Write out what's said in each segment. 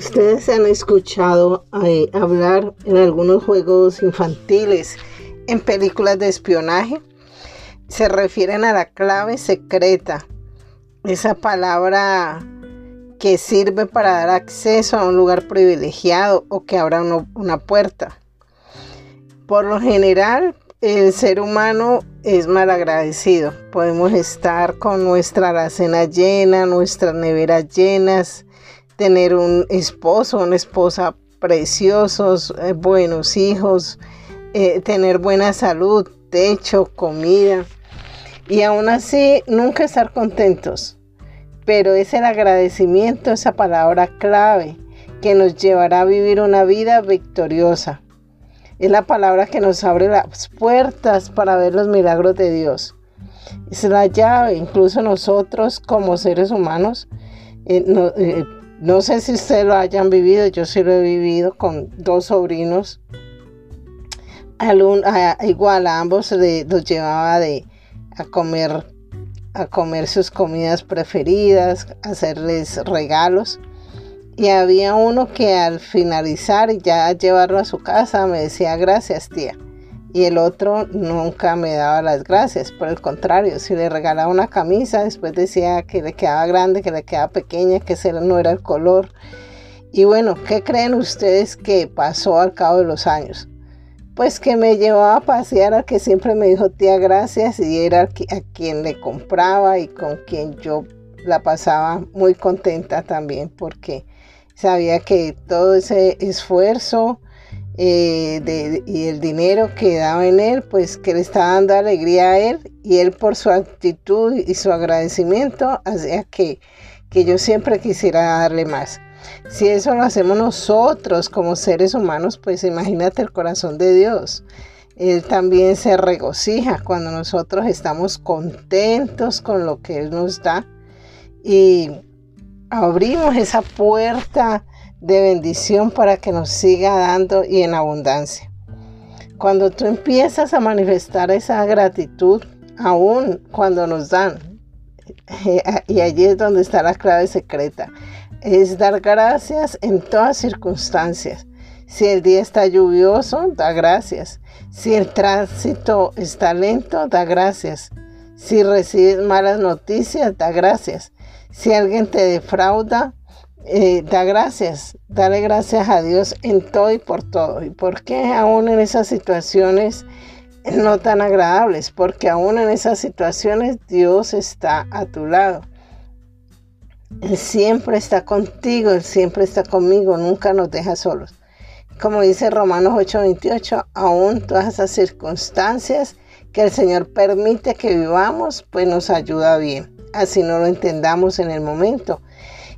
Ustedes han escuchado eh, hablar en algunos juegos infantiles, en películas de espionaje. Se refieren a la clave secreta, esa palabra que sirve para dar acceso a un lugar privilegiado o que abra una puerta. Por lo general, el ser humano es malagradecido. Podemos estar con nuestra alacena llena, nuestras neveras llenas, tener un esposo, una esposa preciosos, eh, buenos hijos, eh, tener buena salud, techo, comida. Y aún así nunca estar contentos. Pero es el agradecimiento, esa palabra clave que nos llevará a vivir una vida victoriosa. Es la palabra que nos abre las puertas para ver los milagros de Dios. Es la llave, incluso nosotros como seres humanos. Eh, no, sé si ustedes lo hayan vivido, yo sí lo he vivido con dos sobrinos. igual a ambos los llevaba de, a comer a comer sus comidas preferidas, hacerles regalos. Y había uno que al finalizar y ya llevarlo a su casa me decía gracias tía. Y el otro nunca me daba las gracias. Por el contrario, si le regalaba una camisa, después decía que le quedaba grande, que le quedaba pequeña, que ese no era el color. Y bueno, ¿qué creen ustedes que pasó al cabo de los años? Pues que me llevaba a pasear al que siempre me dijo tía gracias y era a quien le compraba y con quien yo la pasaba muy contenta también porque sabía que todo ese esfuerzo eh, y el dinero que daba en él, pues que le estaba dando alegría a él y él por su actitud y su agradecimiento hacía que, que yo siempre quisiera darle más. Si eso lo hacemos nosotros como seres humanos, pues imagínate el corazón de Dios. Él también se regocija cuando nosotros estamos contentos con lo que Él nos da. Y abrimos esa puerta de bendición para que nos siga dando y en abundancia. Cuando tú empiezas a manifestar esa gratitud, aún cuando nos dan, y allí es donde está la clave secreta, es dar gracias en todas circunstancias. Si el día está lluvioso, da gracias. Si el tránsito está lento, da gracias. Si recibes malas noticias, da gracias. Si alguien te defrauda, eh, da gracias, dale gracias a Dios en todo y por todo. ¿Y por qué aún en esas situaciones no tan agradables? Porque aún en esas situaciones Dios está a tu lado. Él siempre está contigo, Él siempre está conmigo, nunca nos deja solos. Como dice Romanos 8:28, aún todas esas circunstancias que el Señor permite que vivamos, pues nos ayuda bien así no lo entendamos en el momento.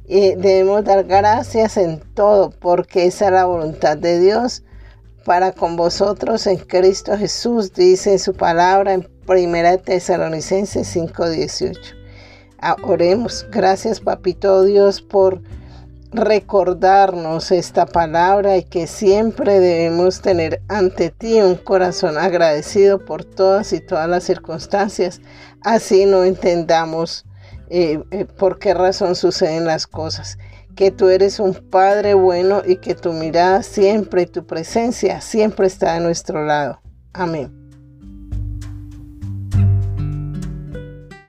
Y debemos dar gracias en todo porque esa es la voluntad de Dios para con vosotros en Cristo Jesús, dice en su palabra en 1 Tesalonicenses 5:18. Ah, oremos, gracias Papito Dios por recordarnos esta palabra y que siempre debemos tener ante ti un corazón agradecido por todas y todas las circunstancias. Así no entendamos eh, eh, por qué razón suceden las cosas. Que tú eres un Padre bueno y que tu mirada siempre y tu presencia siempre está a nuestro lado. Amén.